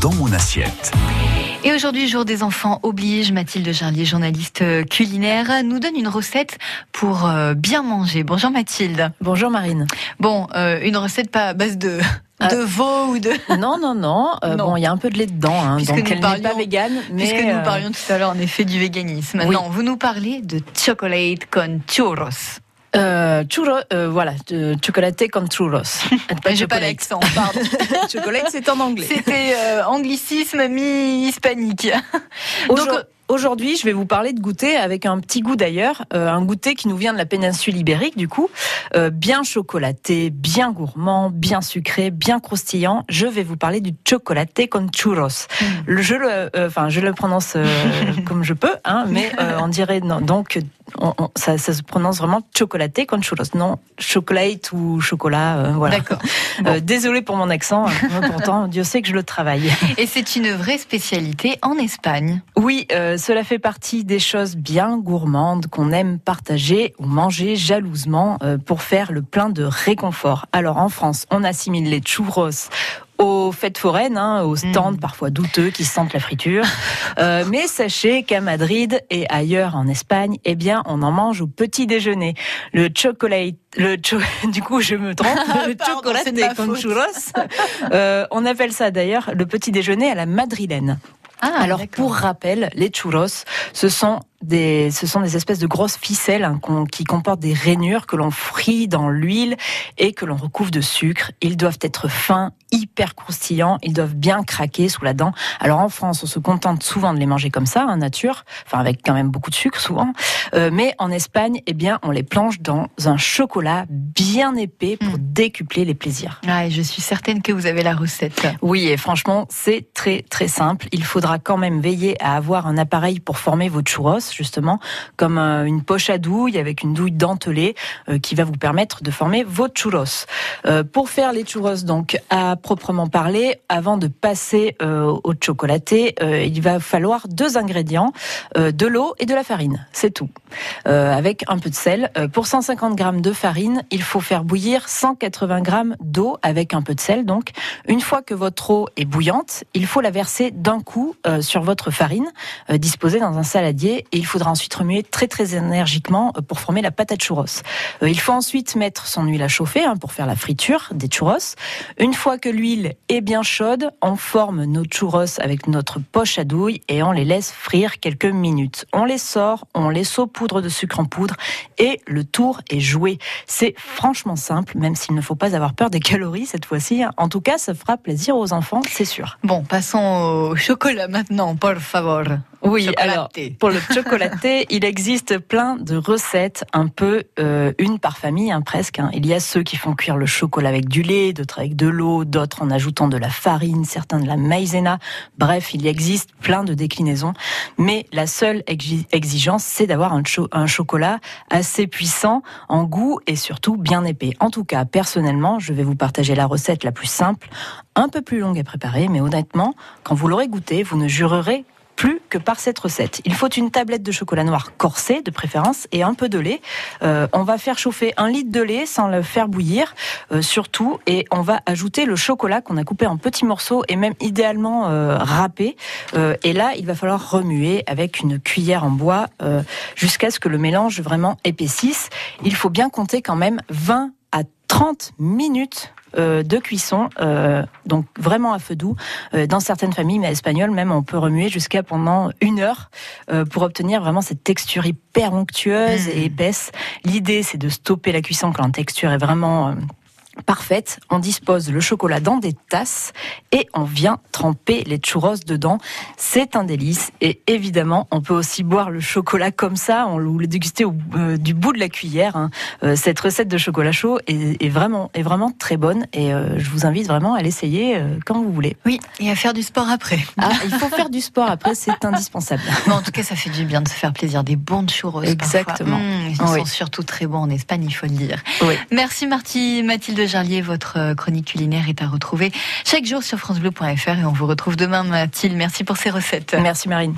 Dans mon assiette. Et aujourd'hui, jour des enfants oblige, Mathilde Jarlier, journaliste culinaire, nous donne une recette pour euh, bien manger. Bonjour Mathilde. Bonjour Marine. Bon, euh, une recette pas à base de de Euh, veau ou de... Non, non, non. euh, Non. bon, il y a un peu de lait dedans, hein, Puisque donc nous elle n'est parlions- pas végane. Mais Puisque nous euh, parlions tout à l'heure en effet du véganisme. Oui. Non, vous nous parlez de chocolate con churros. Euh, churro, euh, voilà, de chocolaté con churros. J'ai pas l'accent, pardon. chocolate, c'est en anglais. C'était euh, anglicisme mi-hispanique. Donc, euh, Aujourd'hui, je vais vous parler de goûter avec un petit goût d'ailleurs, euh, un goûter qui nous vient de la péninsule ibérique du coup, euh, bien chocolaté, bien gourmand, bien sucré, bien croustillant. Je vais vous parler du chocolaté con churros. Mm. Le, je le, euh, enfin, je le prononce euh, comme je peux, hein, mais euh, on dirait non, donc on- on- ça, ça se prononce vraiment chocolaté con churros, non chocolate ou chocolat, euh, voilà. D'accord. Euh, désolé pour mon accent, mais pourtant Dieu sait que je le travaille. Et c'est une vraie spécialité en Espagne. Oui, euh, cela fait partie des choses bien gourmandes qu'on aime partager ou manger jalousement euh, pour faire le plein de réconfort. Alors en France, on assimile les churros aux fêtes foraines, hein, aux stands Mm. parfois douteux qui sentent la friture. Euh, mais sachez qu'à Madrid et ailleurs en Espagne, eh bien, on en mange au petit déjeuner. Le chocolate, le cho- du coup, je me trompe, le chocolat con churros. Euh, on appelle ça d'ailleurs le petit déjeuner à la madrilène. Ah, Alors pour rappel, les churros, ce sont des, ce sont des espèces de grosses ficelles hein, qu'on- qui comportent des rainures que l'on frit dans l'huile et que l'on recouvre de sucre. Ils doivent être fins, hyper croustillants, ils doivent bien craquer sous la dent. Alors en France, on se contente souvent de les manger comme ça, en nature, enfin avec quand même beaucoup de sucre souvent. Euh, mais en Espagne, eh bien, on les planche dans un chocolat bien épais pour Mm. décupler les plaisirs. Ah, et je suis certaine que vous avez la recette. Oui, et franchement, c'est très très simple. Il faudra quand même veiller à avoir un appareil pour former vos churros, justement, comme euh, une poche à douille avec une douille dentelée euh, qui va vous permettre de former vos churros. Euh, pour faire les churros, donc à proprement parler, avant de passer au chocolaté, il va falloir deux ingrédients de l'eau et de la farine. C'est tout. Avec un peu de sel. Pour 150 grammes de farine, il faut faire bouillir 180 grammes d'eau avec un peu de sel. Donc, une fois que votre eau est bouillante, il faut la verser d'un coup sur votre farine disposée dans un saladier et il faudra ensuite remuer très très énergiquement euh, pour former la pâte à churros. Euh, il faut ensuite mettre son huile à chauffer hein, pour faire la friture des churros. Une fois que l'huile est bien chaude, on forme nos churros avec notre poche à douille et on les laisse frire quelques minutes. On les sort, on les saupoudre de sucre en poudre et le tour est joué. C'est franchement simple, même s'il ne faut pas avoir peur des calories cette fois-ci. En tout cas, ça fera plaisir aux enfants, c'est sûr. Bon, passons au chocolat maintenant, por favor. Oui, Chocolaté. alors pour le chocolaté, il existe plein de recettes, un peu euh, une par famille, hein, presque. hein. Il y a ceux qui font cuire le chocolat avec du lait, d'autres avec de l'eau, d'autres en ajoutant de la farine, certains de la maïzena. Bref, il existe plein de déclinaisons. Mais la seule exi- exigence, c'est d'avoir un, cho- un chocolat assez puissant en goût et surtout bien épais. En tout cas, personnellement, je vais vous partager la recette la plus simple, un peu plus longue à préparer, mais honnêtement, quand vous l'aurez goûté, vous ne jurerez plus que par cette recette. Il faut une tablette de chocolat noir corsé, de préférence, et un peu de lait. Euh, on va faire chauffer un litre de lait sans le faire bouillir, euh, surtout, et on va ajouter le chocolat qu'on a coupé en petits morceaux et même idéalement euh, râpé. Et là, il va falloir remuer avec une cuillère en bois jusqu'à ce que le mélange vraiment épaississe. Il faut bien compter quand même 20 à 30 minutes de cuisson, euh, donc vraiment à feu doux. Euh, dans certaines familles, mais espagnoles même, on peut remuer jusqu'à pendant une heure euh, pour obtenir vraiment cette texture hyper onctueuse et épaisse. L'idée, c'est de stopper la cuisson quand la texture est vraiment euh, parfaite. On dispose le chocolat dans des tasses et on vient tremper les churros dedans. C'est un délice et évidemment, on peut aussi boire le chocolat comme ça, on le déguster au, euh, du bout de la cuillère. hein. Euh, cette recette de chocolat chaud est, est vraiment est vraiment très bonne et euh, je vous invite vraiment à l'essayer quand vous voulez. Oui, et à faire du sport après. Ah, il faut faire du sport après, c'est indispensable. Mais en tout cas, ça fait du bien de se faire plaisir. Des bons churros. Exactement. parfois. Mmh, ils Oui. sont surtout très bons en Espagne, il faut le dire. Oui. Merci Marty, Mathilde Jarlier. Votre euh, chronique culinaire est à retrouver chaque jour sur FranceBleu.fr et on vous retrouve demain, Mathilde. Merci pour ces recettes. Merci Marine.